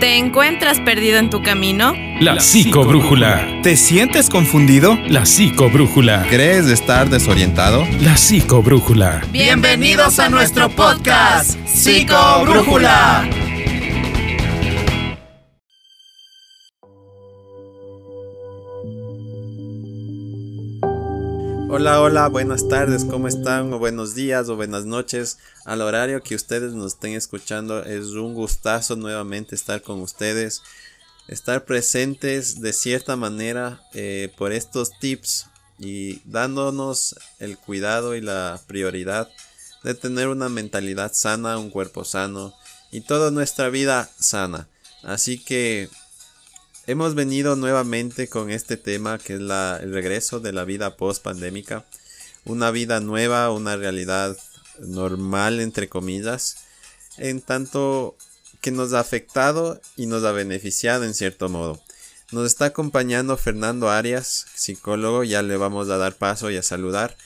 ¿Te encuentras perdido en tu camino? La psicobrújula. ¿Te sientes confundido? La psicobrújula. ¿Crees estar desorientado? La psicobrújula. Bienvenidos a nuestro podcast, Psicobrújula. Hola, hola, buenas tardes, ¿cómo están? O buenos días o buenas noches. Al horario que ustedes nos estén escuchando, es un gustazo nuevamente estar con ustedes, estar presentes de cierta manera eh, por estos tips y dándonos el cuidado y la prioridad de tener una mentalidad sana, un cuerpo sano y toda nuestra vida sana. Así que Hemos venido nuevamente con este tema que es el regreso de la vida post pandémica. Una vida nueva, una realidad normal entre comillas. En tanto que nos ha afectado y nos ha beneficiado en cierto modo. Nos está acompañando Fernando Arias, psicólogo, ya le vamos a dar paso y a saludar.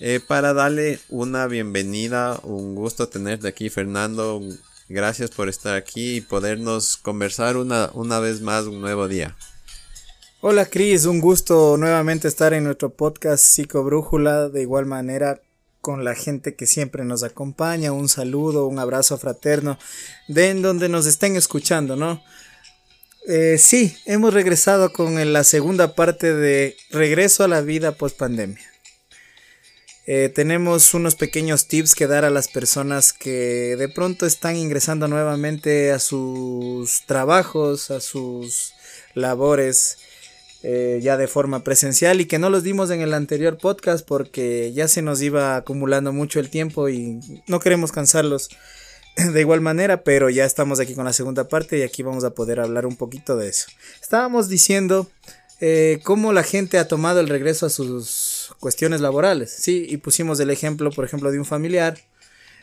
Eh, para darle una bienvenida, un gusto tenerte aquí Fernando, Gracias por estar aquí y podernos conversar una, una vez más un nuevo día. Hola Cris, un gusto nuevamente estar en nuestro podcast Psicobrújula, de igual manera con la gente que siempre nos acompaña, un saludo, un abrazo fraterno, de en donde nos estén escuchando, ¿no? Eh, sí, hemos regresado con la segunda parte de Regreso a la vida post pandemia. Eh, tenemos unos pequeños tips que dar a las personas que de pronto están ingresando nuevamente a sus trabajos, a sus labores. Eh, ya de forma presencial y que no los dimos en el anterior podcast porque ya se nos iba acumulando mucho el tiempo y no queremos cansarlos de igual manera, pero ya estamos aquí con la segunda parte y aquí vamos a poder hablar un poquito de eso. Estábamos diciendo eh, cómo la gente ha tomado el regreso a sus cuestiones laborales, ¿sí? Y pusimos el ejemplo, por ejemplo, de un familiar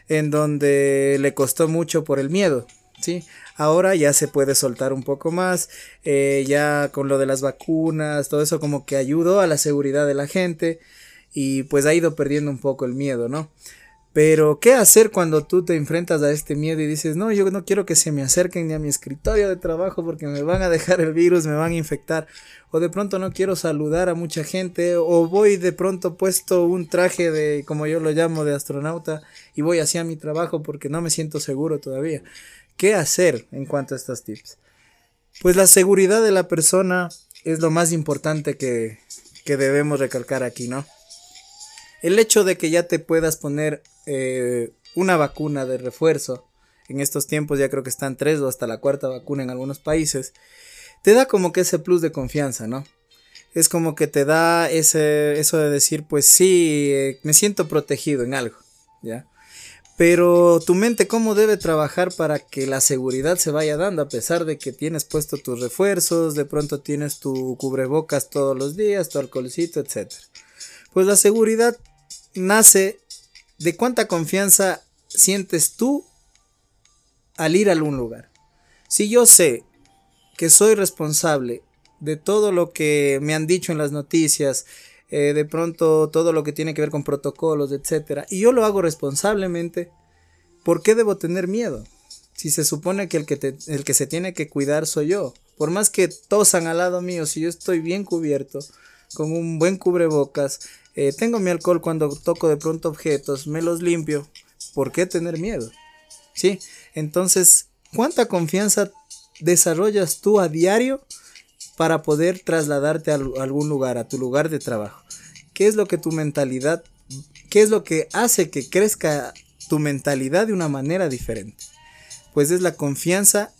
en donde le costó mucho por el miedo, ¿sí? Ahora ya se puede soltar un poco más, eh, ya con lo de las vacunas, todo eso como que ayudó a la seguridad de la gente y pues ha ido perdiendo un poco el miedo, ¿no? Pero, ¿qué hacer cuando tú te enfrentas a este miedo y dices, no, yo no quiero que se me acerquen ni a mi escritorio de trabajo porque me van a dejar el virus, me van a infectar? O de pronto no quiero saludar a mucha gente, o voy de pronto puesto un traje de, como yo lo llamo, de astronauta y voy hacia mi trabajo porque no me siento seguro todavía. ¿Qué hacer en cuanto a estos tips? Pues la seguridad de la persona es lo más importante que, que debemos recalcar aquí, ¿no? El hecho de que ya te puedas poner eh, una vacuna de refuerzo, en estos tiempos ya creo que están tres o hasta la cuarta vacuna en algunos países, te da como que ese plus de confianza, ¿no? Es como que te da ese, eso de decir, pues sí, eh, me siento protegido en algo, ¿ya? Pero tu mente, ¿cómo debe trabajar para que la seguridad se vaya dando? A pesar de que tienes puesto tus refuerzos, de pronto tienes tu cubrebocas todos los días, tu alcoholcito, etc. Pues la seguridad nace de cuánta confianza sientes tú al ir a algún lugar. Si yo sé que soy responsable de todo lo que me han dicho en las noticias, eh, de pronto todo lo que tiene que ver con protocolos, etc. Y yo lo hago responsablemente, ¿por qué debo tener miedo? Si se supone que el que, el que se tiene que cuidar soy yo. Por más que tosan al lado mío, si yo estoy bien cubierto, con un buen cubrebocas, eh, tengo mi alcohol cuando toco de pronto objetos, me los limpio. ¿Por qué tener miedo? ¿Sí? Entonces, ¿cuánta confianza desarrollas tú a diario para poder trasladarte a algún lugar, a tu lugar de trabajo? ¿Qué es lo que tu mentalidad, qué es lo que hace que crezca tu mentalidad de una manera diferente? Pues es la confianza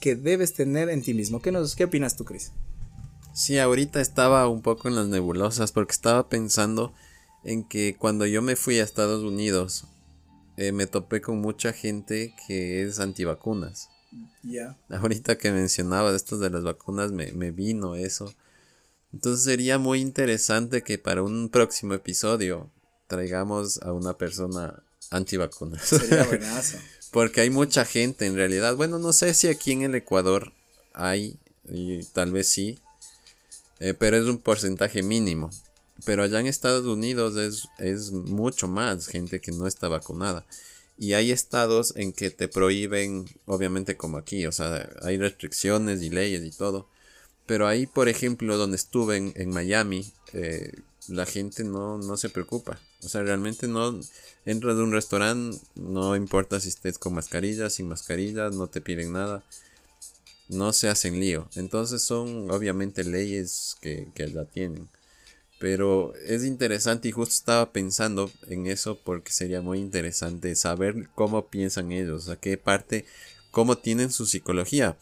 que debes tener en ti mismo. ¿Qué, qué opinas tú, Cris? Sí, ahorita estaba un poco en las nebulosas porque estaba pensando en que cuando yo me fui a Estados Unidos eh, me topé con mucha gente que es antivacunas. Ya. Ahorita que mencionaba esto de las vacunas me, me vino eso. Entonces sería muy interesante que para un próximo episodio traigamos a una persona antivacunas. Sería buenazo. Porque hay mucha gente en realidad. Bueno, no sé si aquí en el Ecuador hay, y tal vez sí, eh, pero es un porcentaje mínimo. Pero allá en Estados Unidos es, es mucho más gente que no está vacunada. Y hay estados en que te prohíben, obviamente como aquí, o sea, hay restricciones y leyes y todo. Pero ahí, por ejemplo, donde estuve en, Miami, eh, la gente no, no se preocupa. O sea, realmente no entras de un restaurante, no importa si estés con mascarilla, sin mascarilla, no te piden nada. No se hacen lío. Entonces son obviamente leyes que, que tienen. Pero es interesante y justo estaba pensando en eso porque sería muy interesante saber cómo piensan ellos, a qué parte, cómo tienen su psicología.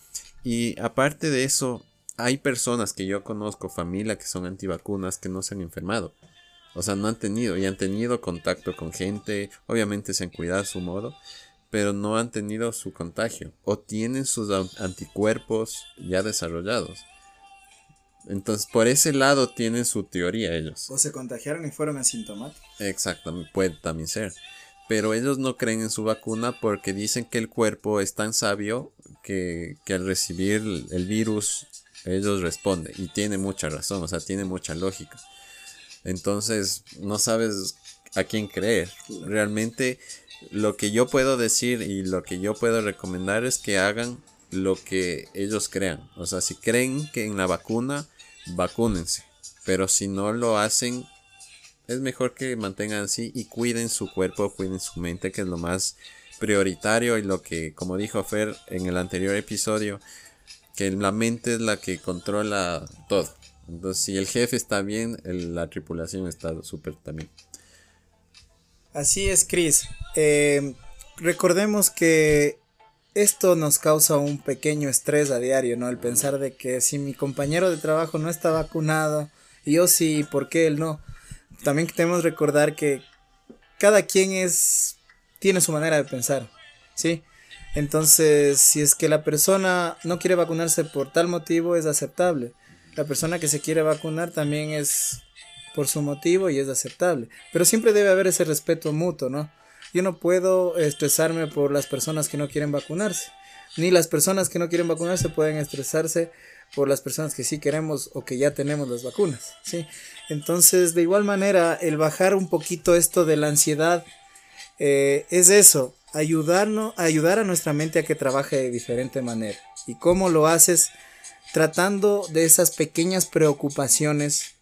Y aparte de eso, hay personas que yo conozco, familia que son antivacunas, que no se han enfermado. O sea, no han tenido y han tenido contacto con gente, obviamente se han cuidado a su modo, pero no han tenido su contagio o tienen sus anticuerpos ya desarrollados. Entonces, por ese lado tienen su teoría ellos. O se contagiaron y fueron asintomáticos. Exactamente, puede también ser. Pero ellos no creen en su vacuna porque dicen que el cuerpo es tan sabio que, que al recibir el virus ellos responden. Y tiene mucha razón, o sea, tiene mucha lógica. Entonces, no sabes a quién creer. Realmente, lo que yo puedo decir y lo que yo puedo recomendar es que hagan lo que ellos crean. O sea, si creen que en la vacuna, vacúnense. Pero si no lo hacen, es mejor que mantengan así y cuiden su cuerpo, cuiden su mente, que es lo más prioritario y lo que, como dijo Fer en el anterior episodio, que la mente es la que controla todo. Entonces, si el jefe está bien, la tripulación está súper también. Así es, Chris. Eh, recordemos que esto nos causa un pequeño estrés a diario, ¿no? El pensar de que si mi compañero de trabajo no está vacunado, yo sí, ¿por qué él no? También tenemos que recordar que cada quien es tiene su manera de pensar, ¿sí? Entonces, si es que la persona no quiere vacunarse por tal motivo, es aceptable. La persona que se quiere vacunar también es por su motivo y es aceptable. Pero siempre debe haber ese respeto mutuo, ¿no? Yo no puedo estresarme por las personas que no quieren vacunarse. Ni las personas que no quieren vacunarse pueden estresarse por las personas que sí queremos o que ya tenemos las vacunas, ¿sí? Entonces, de igual manera, el bajar un poquito esto de la ansiedad eh, es eso, ayudarnos, ayudar a nuestra mente a que trabaje de diferente manera. ¿Y cómo lo haces? Tratando de esas pequeñas preocupaciones.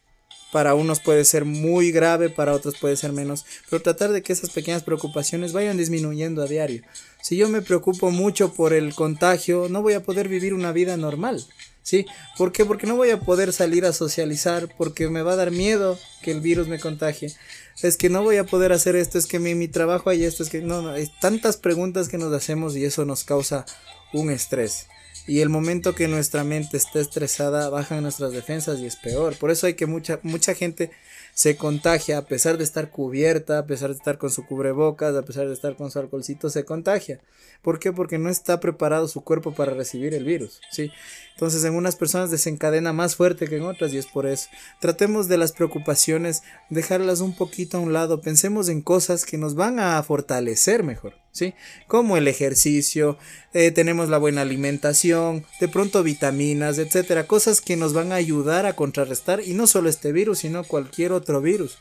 Para unos puede ser muy grave, para otros puede ser menos, pero tratar de que esas pequeñas preocupaciones vayan disminuyendo a diario. Si yo me preocupo mucho por el contagio, no voy a poder vivir una vida normal. ¿Sí? ¿Por qué? Porque no voy a poder salir a socializar, porque me va a dar miedo que el virus me contagie. Es que no voy a poder hacer esto, es que mi, mi trabajo hay esto, es que no, no, hay tantas preguntas que nos hacemos y eso nos causa un estrés. Y el momento que nuestra mente está estresada, bajan nuestras defensas y es peor. Por eso hay que mucha, mucha gente se contagia a pesar de estar cubierta, a pesar de estar con su cubrebocas, a pesar de estar con su alcoholcito, se contagia. ¿Por qué? Porque no está preparado su cuerpo para recibir el virus, ¿sí? Entonces en unas personas desencadena más fuerte que en otras y es por eso. Tratemos de las preocupaciones, dejarlas un poquito a un lado, pensemos en cosas que nos van a fortalecer mejor, ¿sí? Como el ejercicio, eh, tenemos la buena alimentación, de pronto vitaminas, etcétera, cosas que nos van a ayudar a contrarrestar y no solo este virus, sino cualquier otro virus.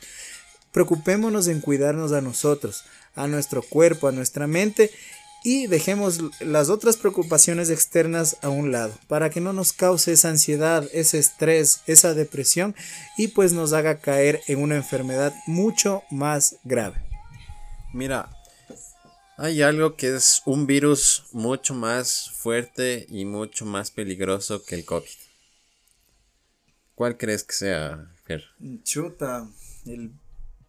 Preocupémonos en cuidarnos a nosotros, a nuestro cuerpo, a nuestra mente y dejemos las otras preocupaciones externas a un lado para que no nos cause esa ansiedad, ese estrés, esa depresión y pues nos haga caer en una enfermedad mucho más grave. Mira, hay algo que es un virus mucho más fuerte y mucho más peligroso que el COVID. ¿Cuál crees que sea, Fer? Chuta, el,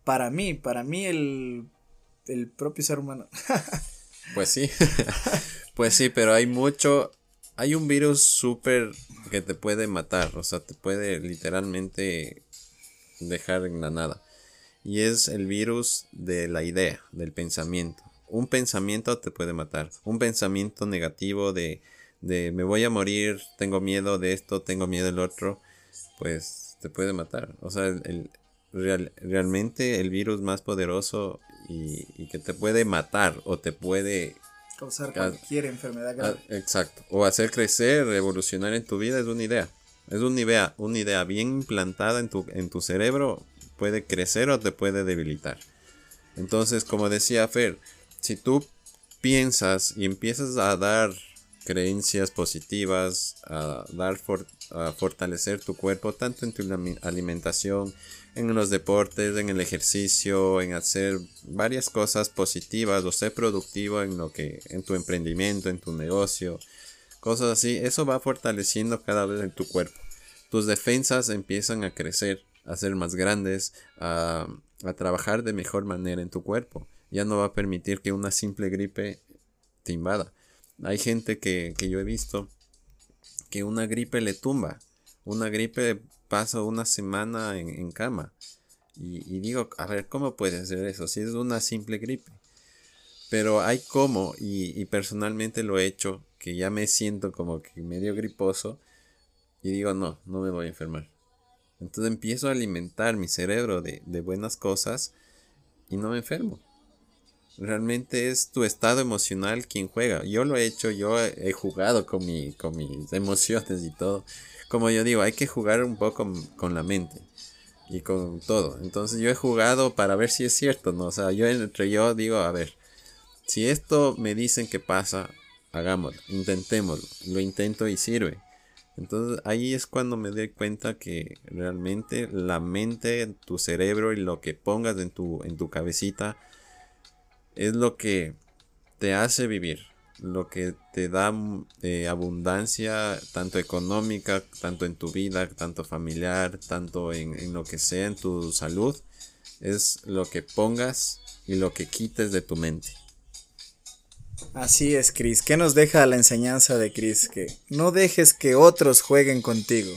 para mí, para mí el, el propio ser humano. Pues sí, pues sí, pero hay mucho, hay un virus súper que te puede matar, o sea, te puede literalmente dejar en la nada. Y es el virus de la idea, del pensamiento. Un pensamiento te puede matar. Un pensamiento negativo de, de me voy a morir, tengo miedo de esto, tengo miedo del otro, pues te puede matar. O sea, el, realmente el virus más poderoso y, que te puede matar o te puede causar cualquier enfermedad grave. exacto. O hacer crecer, evolucionar en tu vida es una idea. Es una idea, una idea bien implantada en tu, en tu cerebro puede crecer o te puede debilitar. Entonces, como decía Fer, si tú piensas y empiezas a dar creencias positivas, a dar a fortalecer tu cuerpo tanto en tu alimentación, en los deportes, en el ejercicio, en hacer varias cosas positivas o ser productivo en lo que en tu emprendimiento, en tu negocio, cosas así, eso va fortaleciendo cada vez en tu cuerpo. Tus defensas empiezan a crecer, a ser más grandes, a, a trabajar de mejor manera en tu cuerpo. Ya no va a permitir que una simple gripe te invada. Hay gente que, que yo he visto que una gripe le tumba. Una gripe pasa una semana en, cama. Y, digo, a ver, ¿cómo puede ser eso? Si es una simple gripe. Pero hay como, y, y, personalmente lo he hecho, que ya me siento como que medio griposo. Y digo, no, no me voy a enfermar. Entonces empiezo a alimentar mi cerebro de, de buenas cosas y no me enfermo. Realmente es tu estado emocional quien juega. Yo lo he hecho, yo he jugado con, mi, con mis emociones y todo como yo digo, hay que jugar un poco con la mente y con todo. Entonces yo he jugado para ver si es cierto, ¿no? O sea, yo entre yo digo, a ver, si esto me dicen que pasa, hagámoslo, intentémoslo, lo intento y sirve. Entonces ahí es cuando me doy cuenta que realmente la mente, tu cerebro y lo que pongas en tu, en tu cabecita es lo que te hace vivir lo que te da eh, abundancia, tanto económica, tanto en tu vida, tanto familiar, tanto en, lo que sea, en tu salud, es lo que pongas y lo que quites de tu mente. Así es, Cris. ¿Qué nos deja la enseñanza de Cris? Que no dejes que otros jueguen contigo,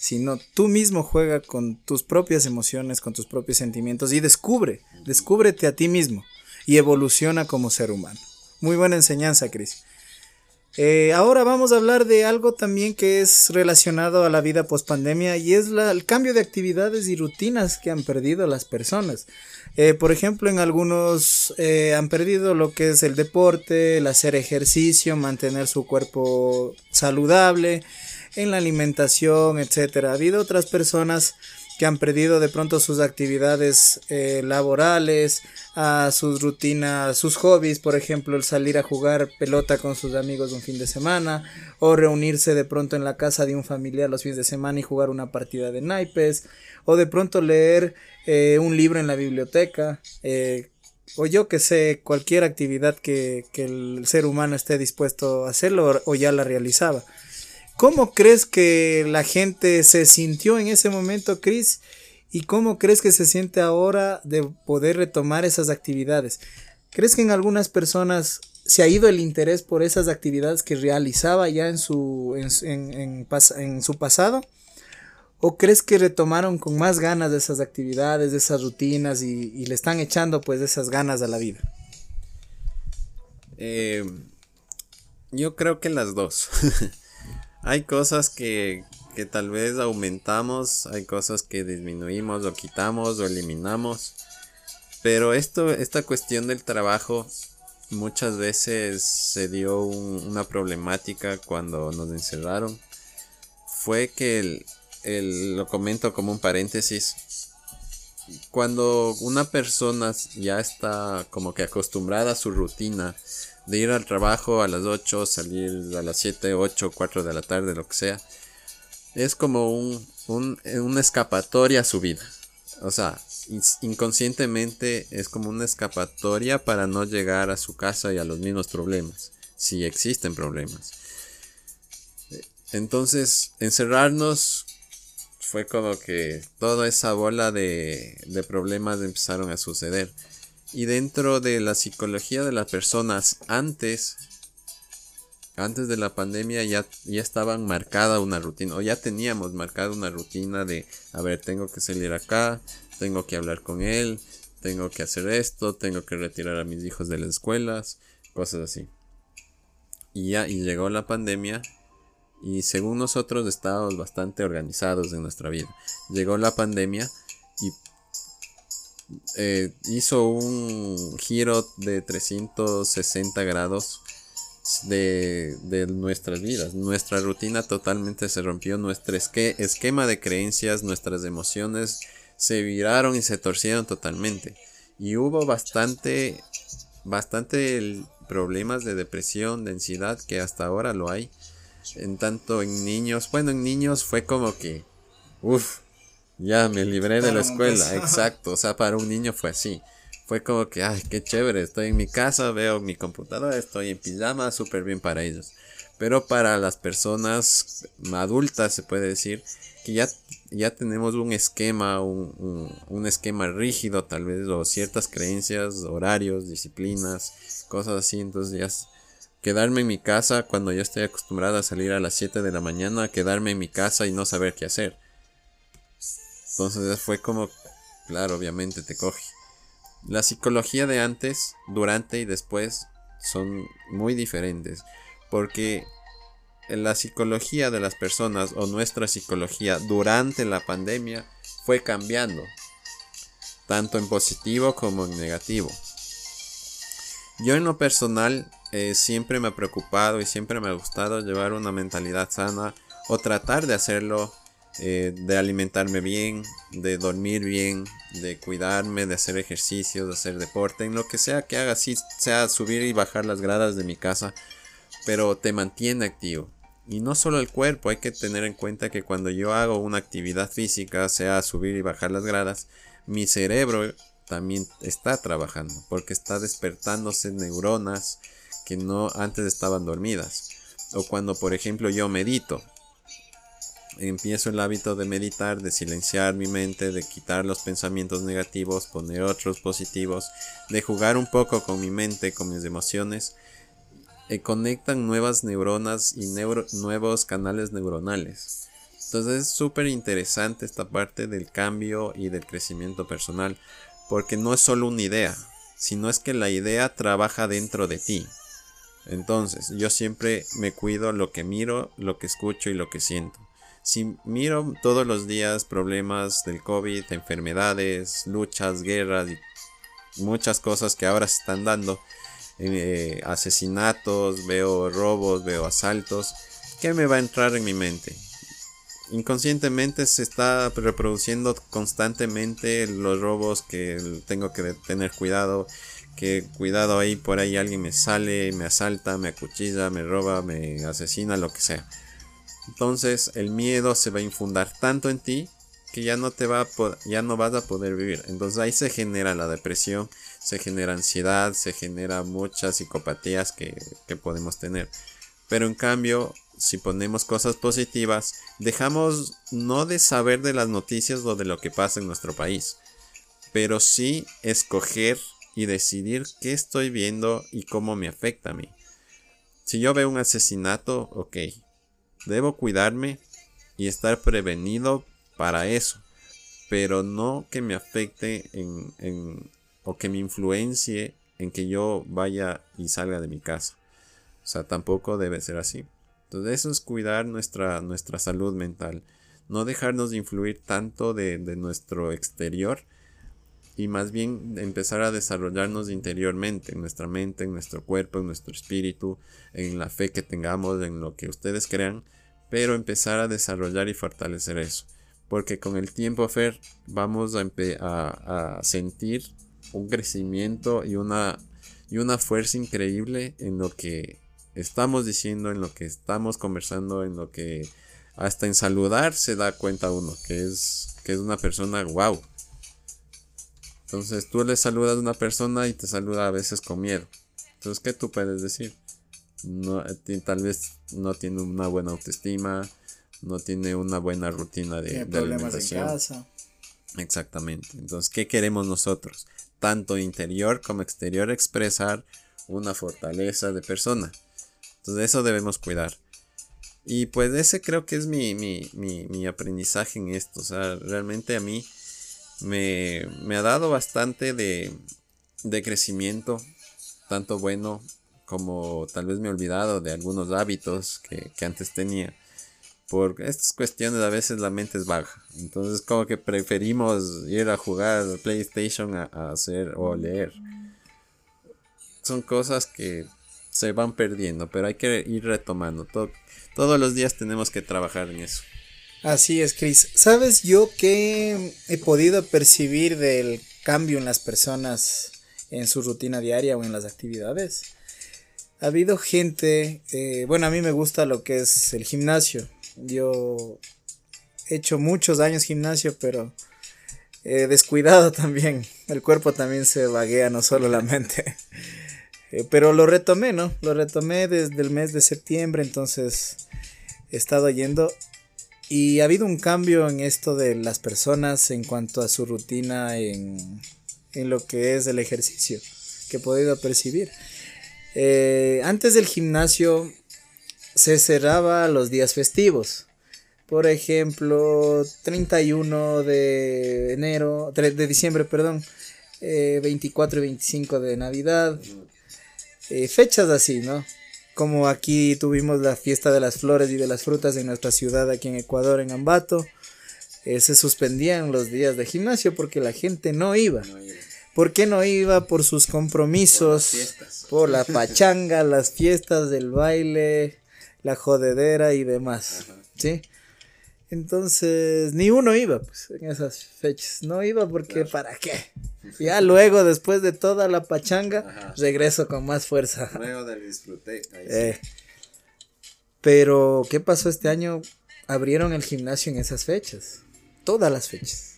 sino tú mismo juega con tus propias emociones, con tus propios sentimientos y descubre, descúbrete a ti mismo y evoluciona como ser humano. Muy buena enseñanza, Cris. Eh, ahora vamos a hablar de algo también que es relacionado a la vida post pandemia y es el cambio de actividades y rutinas que han perdido las personas. Eh, por ejemplo, en algunos eh, han perdido lo que es el deporte, el hacer ejercicio, mantener su cuerpo saludable, en la alimentación, etc. Ha habido otras personas que han perdido de pronto sus actividades eh, laborales, a sus rutinas, sus hobbies, por ejemplo, el salir a jugar pelota con sus amigos un fin de semana, o reunirse de pronto en la casa de un familiar los fines de semana y jugar una partida de naipes, o de pronto leer eh, un libro en la biblioteca, eh, o yo que sé, cualquier actividad que, que el ser humano esté dispuesto a hacerlo o ya la realizaba. ¿Cómo crees que la gente se sintió en ese momento, Chris? ¿Y cómo crees que se siente ahora de poder retomar esas actividades? ¿Crees que en algunas personas se ha ido el interés por esas actividades que realizaba ya en su, en, su pasado? ¿O crees que retomaron con más ganas de esas actividades, de esas rutinas y, le están echando pues esas ganas a la vida? Eh, yo creo que las dos. Hay cosas que, que tal vez aumentamos, hay cosas que disminuimos o quitamos o eliminamos. Pero esto, esta cuestión del trabajo muchas veces se dio una problemática cuando nos encerraron. Fue que el, lo comento como un paréntesis. Cuando una persona ya está como que acostumbrada a su rutina de ir al trabajo a las 8, salir a las 7, 8, 4 de la tarde, lo que sea, es como un, un, una escapatoria a su vida. O sea, inconscientemente es como una escapatoria para no llegar a su casa y a los mismos problemas, si existen problemas. Entonces, encerrarnos fue como que toda esa bola de, de problemas empezaron a suceder. Y dentro de la psicología de las personas antes, antes de la pandemia ya, ya estaban marcada una rutina, o ya teníamos marcada una rutina de, a ver, tengo que salir acá, tengo que hablar con él, tengo que hacer esto, tengo que retirar a mis hijos de las escuelas, cosas así. Y ya, y llegó la pandemia y según nosotros estábamos bastante organizados en nuestra vida. Llegó la pandemia y eh, hizo un giro de 360 grados de, nuestras vidas. Nuestra rutina totalmente se rompió, nuestro esquema de creencias, nuestras emociones se viraron y se torcieron totalmente. Y hubo bastante, bastante problemas de depresión, de ansiedad, que hasta ahora lo hay. En tanto en niños, bueno, en niños fue como que, uff, ya me libré de la escuela, exacto, o sea, para un niño fue así. Fue como que, ay, qué chévere, estoy en mi casa, veo mi computadora, estoy en pijama, súper bien para ellos. Pero para las personas adultas se puede decir que ya, ya tenemos un esquema, un, un, esquema rígido tal vez, o ciertas creencias, horarios, disciplinas, cosas así. Entonces ya quedarme en mi casa cuando yo estoy acostumbrada a salir a las 7 de la mañana, quedarme en mi casa y no saber qué hacer. Entonces fue como, claro, obviamente te coge. La psicología de antes, durante y después son muy diferentes. Porque la psicología de las personas o nuestra psicología durante la pandemia fue cambiando, tanto en positivo como en negativo. Yo en lo personal eh, siempre me ha preocupado y siempre me ha gustado llevar una mentalidad sana o tratar de hacerlo, eh, de alimentarme bien, de dormir bien, de cuidarme, de hacer ejercicios, de hacer deporte, en lo que sea que haga, si sea subir y bajar las gradas de mi casa pero te mantiene activo. Y no solo el cuerpo, hay que tener en cuenta que cuando yo hago una actividad física, sea subir y bajar las gradas, mi cerebro también está trabajando, porque está despertándose neuronas que no antes estaban dormidas. O cuando, por ejemplo, yo medito, empiezo el hábito de meditar, de silenciar mi mente, de quitar los pensamientos negativos, poner otros positivos, de jugar un poco con mi mente, con mis emociones, conectan nuevas neuronas y nuevos canales neuronales. Entonces es súper interesante esta parte del cambio y del crecimiento personal, porque no es solo una idea, sino es que la idea trabaja dentro de ti. Entonces, yo siempre me cuido lo que miro, lo que escucho y lo que siento. Si miro todos los días problemas del COVID, enfermedades, luchas, guerras y muchas cosas que ahora se están dando, eh, asesinatos, veo robos, veo asaltos, ¿qué me va a entrar en mi mente? Inconscientemente se está reproduciendo constantemente los robos que tengo que tener cuidado, que cuidado ahí por ahí alguien me sale, me asalta, me acuchilla, me roba, me asesina, lo que sea. Entonces el miedo se va a infundar tanto en ti que ya no te va a ya no vas a poder vivir. Entonces ahí se genera la depresión, se genera ansiedad, se genera muchas psicopatías que, que podemos tener. Pero en cambio, si ponemos cosas positivas, dejamos no de saber de las noticias o de lo que pasa en nuestro país, pero sí escoger y decidir qué estoy viendo y cómo me afecta a mí. Si yo veo un asesinato, ok, debo cuidarme y estar prevenido para eso, pero no que me afecte en, o que me influencie en que yo vaya y salga de mi casa. O sea, tampoco debe ser así. Entonces eso es cuidar nuestra, nuestra salud mental. No dejarnos de influir tanto de, de nuestro exterior y más bien empezar a desarrollarnos interiormente, en nuestra mente, en nuestro cuerpo, en nuestro espíritu, en la fe que tengamos, en lo que ustedes crean, pero empezar a desarrollar y fortalecer eso. Porque con el tiempo, Fer, vamos a, sentir un crecimiento y una, y una fuerza increíble en lo que estamos diciendo, en lo que estamos conversando, en lo que hasta en saludar se da cuenta uno que es, que es una persona wow. Entonces tú le saludas a una persona y te saluda a veces con miedo. Entonces, ¿qué tú puedes decir? No, eh, tal vez no tiene una buena autoestima, no tiene una buena rutina de, de alimentación. Exactamente. Entonces, ¿qué queremos nosotros? Tanto interior como exterior expresar una fortaleza de persona. Entonces, eso debemos cuidar. Y pues ese creo que es mi, mi, mi, mi aprendizaje en esto. O sea, realmente a mí me, ha dado bastante de, crecimiento, tanto bueno como tal vez me he olvidado de algunos hábitos que, que antes tenía por estas cuestiones a veces la mente es baja. Entonces como que preferimos ir a jugar PlayStation a, hacer o leer. Son cosas que se van perdiendo, pero hay que ir retomando. todos los días tenemos que trabajar en eso. Así es, Chris. ¿Sabes yo qué he podido percibir del cambio en las personas en su rutina diaria o en las actividades? ha habido gente, eh, bueno, a mí me gusta lo que es el gimnasio. Yo he hecho muchos años gimnasio, pero descuidado también. El cuerpo también se vaguea, no solo la mente. Eh, pero lo retomé, ¿no? Lo retomé desde el mes de septiembre, entonces he estado yendo. Y ha habido un cambio en esto de las personas en cuanto a su rutina en, en lo que es el ejercicio que he podido percibir. Eh, antes del gimnasio se cerraba los días festivos. Por ejemplo, 31 de enero, de diciembre, perdón, 24 eh, y 25 de Navidad, eh, fechas así, ¿no? Como aquí tuvimos la fiesta de las flores y de las frutas en nuestra ciudad, aquí en Ecuador, en Ambato, se suspendían los días de gimnasio porque la gente no iba. ¿Por qué no iba? Por sus compromisos, por, la pachanga, las fiestas del baile, la jodedera y demás. ¿Sí? Entonces, ni uno iba pues, en esas fechas. No iba porque, ¿para qué? Ya luego, después de toda la pachanga, regreso con más fuerza. Luego del disfrute. Eh, pero, ¿qué pasó este año? Abrieron el gimnasio en esas fechas. Todas las fechas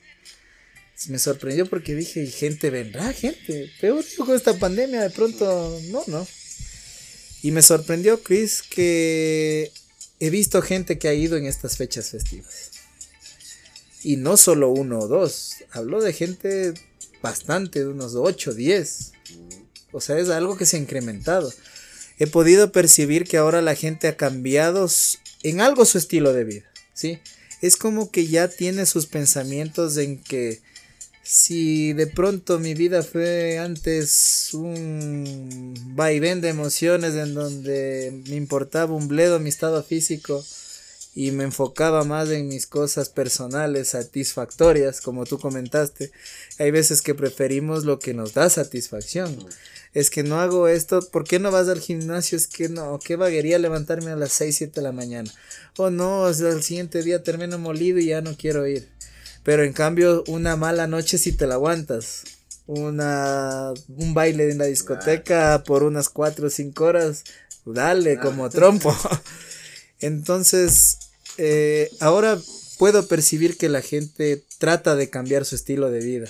me sorprendió porque dije, gente vendrá, gente. Peor con esta pandemia, de pronto, no, no. Y me sorprendió, Chris, que he visto gente que ha ido en estas fechas festivas. Y no solo uno o dos, habló de gente bastante, de unos 8, 10. O sea, es algo que se ha incrementado. He podido percibir que ahora la gente ha cambiado en algo su estilo de vida, ¿sí? Es como que ya tiene sus pensamientos en que si de pronto mi vida fue antes un vaivén de emociones en donde me importaba un bledo mi estado físico y me enfocaba más en mis cosas personales satisfactorias, como tú comentaste, hay veces que preferimos lo que nos da satisfacción. Es que no hago esto, ¿por qué no vas al gimnasio? Es que no, qué vaguería levantarme a las 6, 7 de la mañana. O oh, no, el siguiente día termino molido y ya no quiero ir. Pero en cambio, una mala noche si te la aguantas. Una, un baile en la discoteca por unas cuatro o cinco horas, dale como trompo. Entonces, eh, ahora puedo percibir que la gente trata de cambiar su estilo de vida.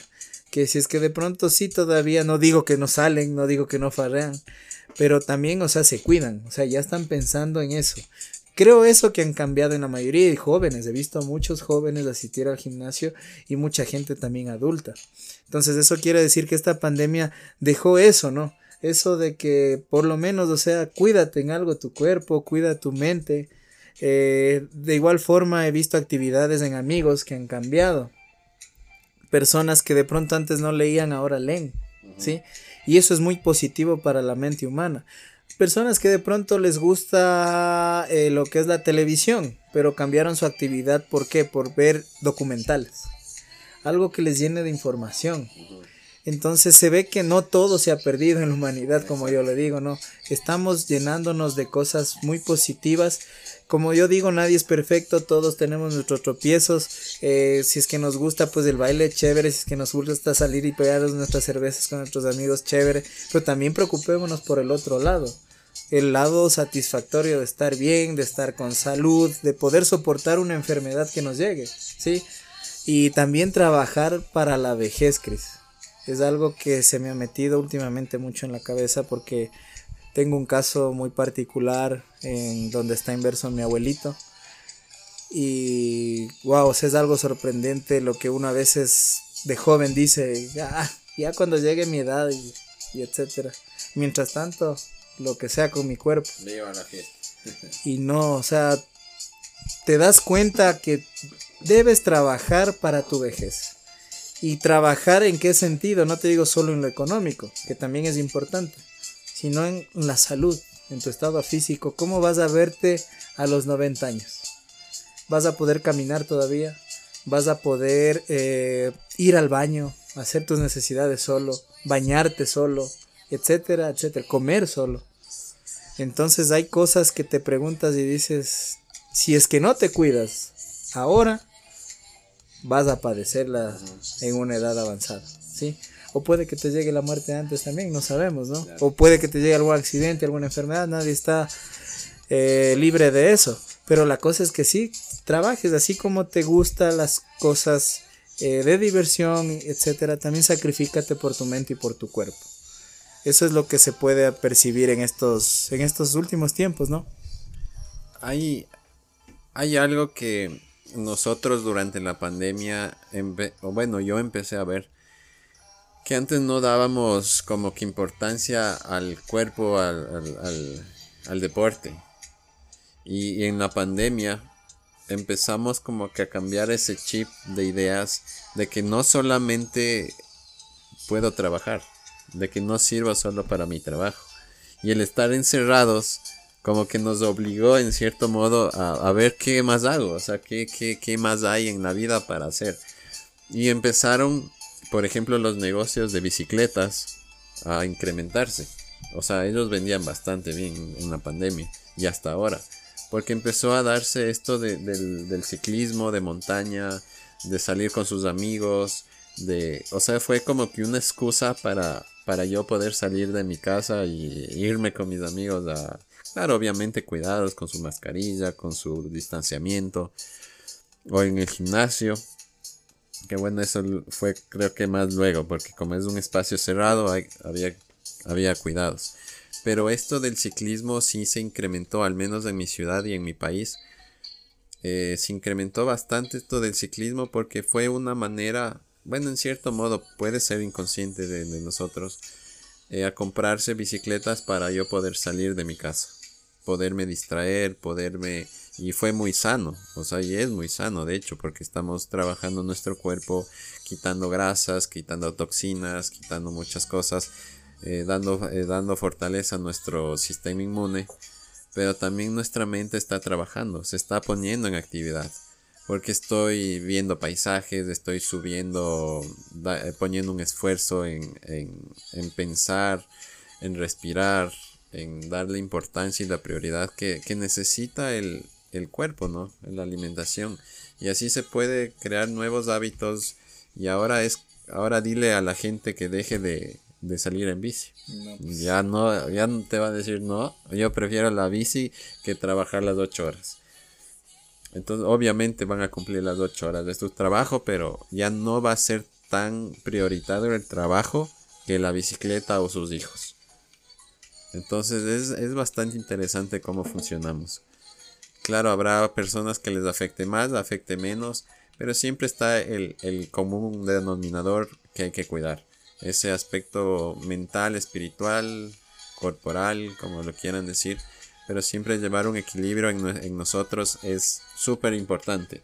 Que si es que de pronto sí todavía no digo que no salen, no digo que no farrean, pero también, o sea, se cuidan, o sea, ya están pensando en eso. Creo eso que han cambiado en la mayoría de jóvenes. He visto a muchos jóvenes asistir al gimnasio y mucha gente también adulta. Entonces eso quiere decir que esta pandemia dejó eso, ¿no? Eso de que por lo menos, o sea, cuídate en algo tu cuerpo, cuida tu mente. Eh, de igual forma he visto actividades en amigos que han cambiado. Personas que de pronto antes no leían, ahora leen, ¿sí? Y eso es muy positivo para la mente humana personas que de pronto les gusta eh, lo que es la televisión, pero cambiaron su actividad, ¿por qué? Por ver documentales. Algo que les llene de información. Entonces se ve que no todo se ha perdido en la humanidad, como yo le digo, ¿no? Estamos llenándonos de cosas muy positivas. Como yo digo, nadie es perfecto, todos tenemos nuestros tropiezos. Eh, si es que nos gusta, pues el baile, chévere. Si es que nos gusta salir y pegar nuestras cervezas con nuestros amigos, chévere. Pero también preocupémonos por el otro lado el lado satisfactorio de estar bien, de estar con salud, de poder soportar una enfermedad que nos llegue, ¿sí? Y también trabajar para la vejez, Cris. Es algo que se me ha metido últimamente mucho en la cabeza porque tengo un caso muy particular en donde está inverso mi abuelito. Y wow, es algo sorprendente lo que uno a veces de joven dice, ya, ya cuando llegue mi edad y, y etcétera. Mientras tanto, lo que sea con mi cuerpo. y no, o sea, te das cuenta que debes trabajar para tu vejez. Y trabajar en qué sentido, no te digo solo en lo económico, que también es importante, sino en la salud, en tu estado físico. ¿Cómo vas a verte a los 90 años? ¿Vas a poder caminar todavía? ¿Vas a poder eh, ir al baño, hacer tus necesidades solo, bañarte solo, etcétera, etcétera, comer solo? Entonces hay cosas que te preguntas y dices, si es que no te cuidas ahora, vas a padecerla en una edad avanzada, ¿sí? O puede que te llegue la muerte antes también, no sabemos, ¿no? O puede que te llegue algún accidente, alguna enfermedad, nadie está eh, libre de eso. Pero la cosa es que sí, trabajes así como te gustan las cosas eh, de diversión, etcétera. También sacrifícate por tu mente y por tu cuerpo. Eso es lo que se puede percibir en estos, en estos últimos tiempos, ¿no? Hay, hay algo que nosotros durante la pandemia, o bueno, yo empecé a ver que antes no dábamos como que importancia al cuerpo, al, al deporte. Y, en la pandemia empezamos como que a cambiar ese chip de ideas de que no solamente puedo trabajar, de que no sirva solo para mi trabajo. Y el estar encerrados como que nos obligó en cierto modo a, ver qué más hago, o sea, qué, qué, qué más hay en la vida para hacer. Y empezaron, por ejemplo, los negocios de bicicletas a incrementarse. O sea, ellos vendían bastante bien en la pandemia y hasta ahora porque empezó a darse esto del, ciclismo de montaña, de salir con sus amigos, de, o sea, fue como que una excusa para, para yo poder salir de mi casa y irme con mis amigos a, claro, obviamente cuidados con su mascarilla, con su distanciamiento, o en el gimnasio. Que bueno, eso fue creo que más luego, porque como es un espacio cerrado, había, había cuidados. Pero esto del ciclismo sí se incrementó, al menos en mi ciudad y en mi país. Eh, se incrementó bastante esto del ciclismo porque fue una manera, bueno, en cierto modo puede ser inconsciente de, nosotros, eh, a comprarse bicicletas para yo poder salir de mi casa, poderme distraer, poderme... Y fue muy sano, o sea, y es muy sano, de hecho, porque estamos trabajando nuestro cuerpo, quitando grasas, quitando toxinas, quitando muchas cosas eh, dando, eh, dando fortaleza a nuestro sistema inmune, pero también nuestra mente está trabajando, se está poniendo en actividad, porque estoy viendo paisajes, estoy subiendo, eh, poniendo un esfuerzo en, en, pensar, en respirar, en darle importancia y la prioridad que, que necesita el, el cuerpo, ¿no? La alimentación. Y así se puede crear nuevos hábitos. Y ahora es, ahora dile a la gente que deje de, de salir en bici. Pues. Ya no, ya no te va a decir no. Yo prefiero la bici que trabajar las 8 horas. Entonces, obviamente van a cumplir las 8 horas de su trabajo, pero ya no va a ser tan prioritario el trabajo que la bicicleta o sus hijos. Entonces es, es bastante interesante cómo funcionamos. Claro, habrá personas que les afecte más, afecte menos, pero siempre está el, el común denominador que hay que cuidar ese aspecto mental, espiritual, corporal, como lo quieran decir, pero siempre llevar un equilibrio en, nosotros es súper importante.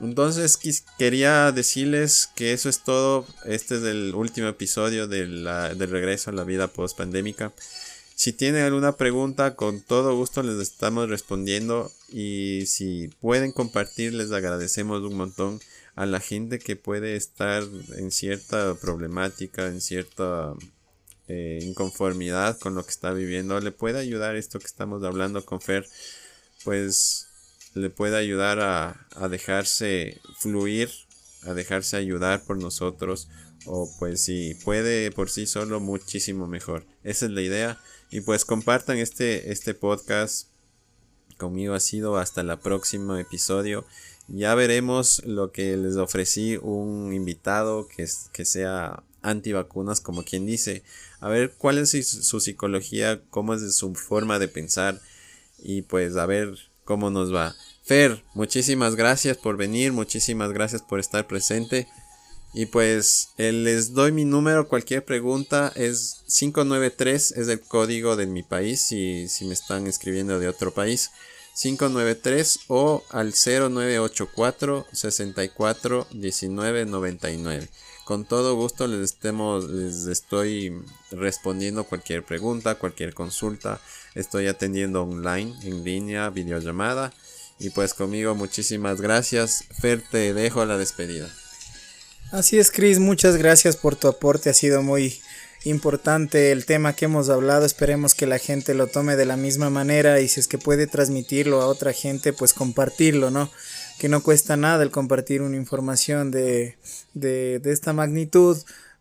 Entonces quería decirles que eso es todo. Este es el último episodio de del regreso a la vida post pandémica. Si tienen alguna pregunta, con todo gusto les estamos respondiendo. Y si pueden compartir, les agradecemos un montón a la gente que puede estar en cierta problemática, en cierta eh, inconformidad con lo que está viviendo, le puede ayudar esto que estamos hablando con Fer, pues le puede ayudar a, a dejarse fluir, a dejarse ayudar por nosotros, o pues si puede por sí solo, muchísimo mejor. Esa es la idea. Y pues compartan este, este podcast. Conmigo ha sido hasta el próximo episodio. Ya veremos lo que les ofrecí un invitado que, que sea antivacunas, como quien dice. A ver cuál es su psicología, cómo es su forma de pensar y pues a ver cómo nos va. Fer, muchísimas gracias por venir, muchísimas gracias por estar presente. Y pues eh, les doy mi número, cualquier pregunta es 593, es el código de mi país, si, si me están escribiendo de otro país. 593 o al 0984 64 19 99. Con todo gusto les, estemos, les estoy respondiendo cualquier pregunta, cualquier consulta. Estoy atendiendo online, en línea, videollamada. Y pues conmigo muchísimas gracias. Fer, te dejo la despedida. Así es, Chris. Muchas gracias por tu aporte. Ha sido muy importante el tema que hemos hablado. Esperemos que la gente lo tome de la misma manera y si es que puede transmitirlo a otra gente, pues compartirlo, ¿no? Que no cuesta nada el compartir una información de, de, esta magnitud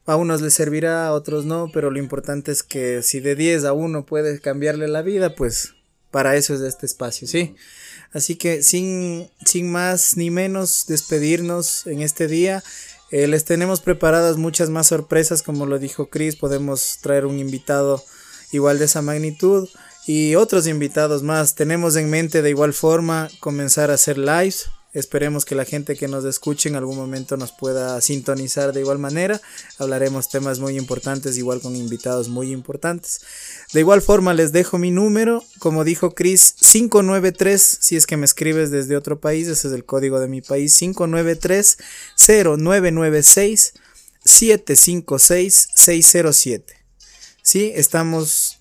a unos les servirá, a otros no, pero lo importante es que si de 10 a 1 puedes cambiarle la vida, pues para eso es este espacio, ¿sí? Así que sin, sin más ni menos despedirnos en este día. Eh, les tenemos preparadas muchas más sorpresas, como lo dijo Chris, podemos traer un invitado igual de esa magnitud y otros invitados más. Tenemos en mente de igual forma comenzar a hacer lives Esperemos que la gente que nos escuche en algún momento nos pueda sintonizar de igual manera. Hablaremos temas muy importantes, igual con invitados muy importantes. De igual forma, les dejo mi número. Como dijo Chris, 593. Si es que me escribes desde otro país, ese es el código de mi país: 593 0996 756 607. Sí, estamos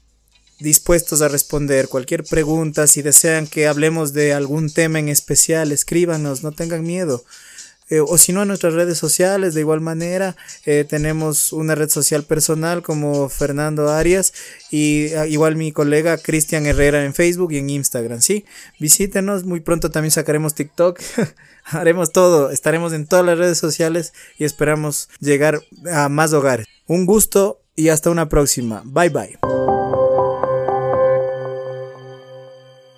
dispuestos a responder cualquier pregunta. Si desean que hablemos de algún tema en especial, escríbanos, no tengan miedo. Eh, o si no, en nuestras redes sociales, de igual manera, eh, tenemos una red social personal como Fernando Arias y ah, igual mi colega Cristian Herrera en Facebook y en Instagram, ¿sí? Visítenos, muy pronto también sacaremos TikTok, haremos todo, estaremos en todas las redes sociales y esperamos llegar a más hogares. Un gusto y hasta una próxima. Bye bye.